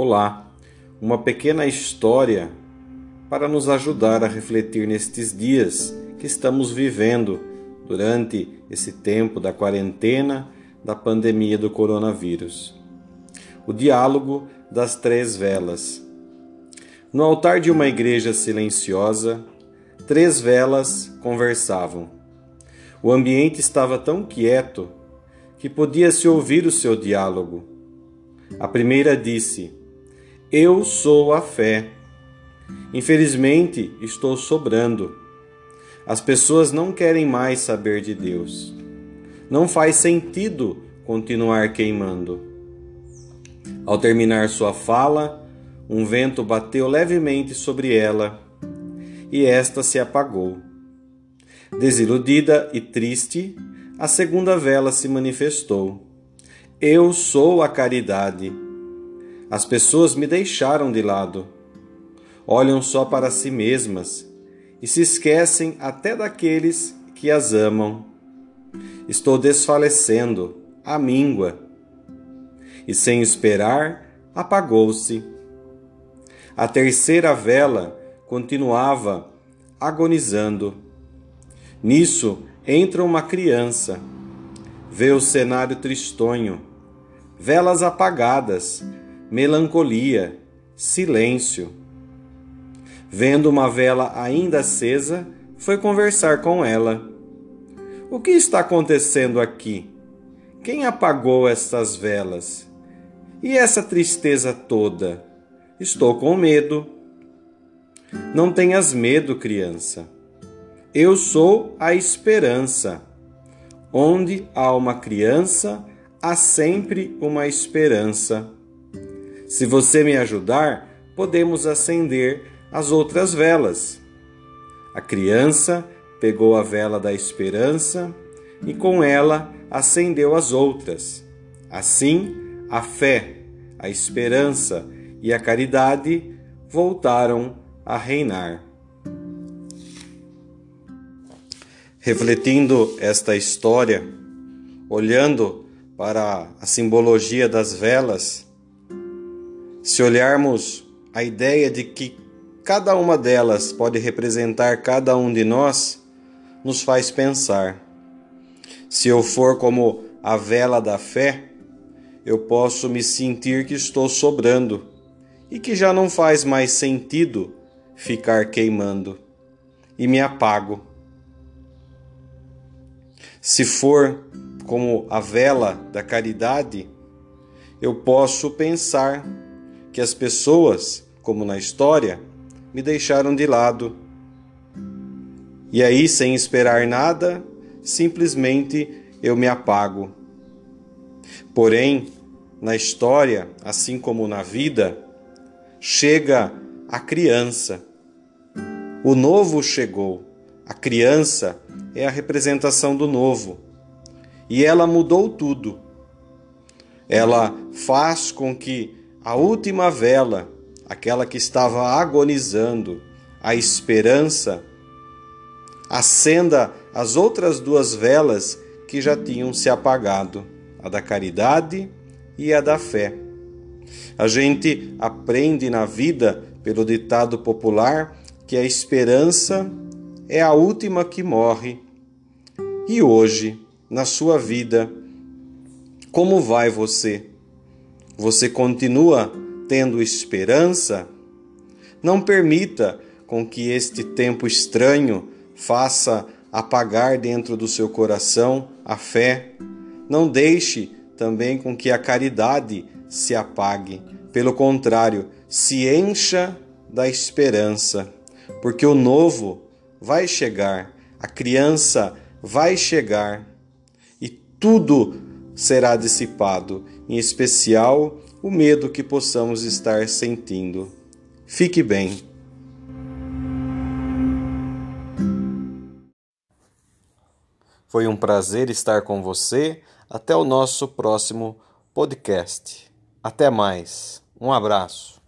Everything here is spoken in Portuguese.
Olá, uma pequena história para nos ajudar a refletir nestes dias que estamos vivendo durante esse tempo da quarentena da pandemia do coronavírus. O diálogo das três velas. No altar de uma igreja silenciosa, três velas conversavam. O ambiente estava tão quieto que podia-se ouvir o seu diálogo. A primeira disse: eu sou a fé. Infelizmente, estou sobrando. As pessoas não querem mais saber de Deus. Não faz sentido continuar queimando. Ao terminar sua fala, um vento bateu levemente sobre ela e esta se apagou. Desiludida e triste, a segunda vela se manifestou. Eu sou a caridade. As pessoas me deixaram de lado. Olham só para si mesmas e se esquecem até daqueles que as amam. Estou desfalecendo, a míngua. E sem esperar, apagou-se. A terceira vela continuava agonizando. Nisso entra uma criança. Vê o cenário tristonho, velas apagadas, melancolia, silêncio. Vendo uma vela ainda acesa, foi conversar com ela. O que está acontecendo aqui? Quem apagou estas velas? E essa tristeza toda? Estou com medo. Não tenhas medo, criança. Eu sou a esperança. Onde há uma criança, há sempre uma esperança. Se você me ajudar, podemos acender as outras velas. A criança pegou a vela da esperança e com ela acendeu as outras. Assim, a fé, a esperança e a caridade voltaram a reinar. Refletindo esta história, olhando para a simbologia das velas, se olharmos a ideia de que cada uma delas pode representar cada um de nós, nos faz pensar. Se eu for como a vela da fé, eu posso me sentir que estou sobrando e que já não faz mais sentido ficar queimando e me apago. Se for como a vela da caridade, eu posso pensar que as pessoas, como na história, me deixaram de lado. E aí, sem esperar nada, simplesmente eu me apago. Porém, na história, assim como na vida, chega a criança. O novo chegou. A criança é a representação do novo. E ela mudou tudo. Ela faz com que a última vela, aquela que estava agonizando, a esperança, acenda as outras duas velas que já tinham se apagado, a da caridade e a da fé. A gente aprende na vida, pelo ditado popular, que a esperança é a última que morre. E hoje, na sua vida, como vai você? Você continua tendo esperança? Não permita com que este tempo estranho faça apagar dentro do seu coração a fé. Não deixe também com que a caridade se apague. Pelo contrário, se encha da esperança, porque o novo vai chegar, a criança vai chegar e tudo será dissipado, em especial o medo que possamos estar sentindo. Fique bem. Foi um prazer estar com você. Até o nosso próximo podcast. Até mais. Um abraço.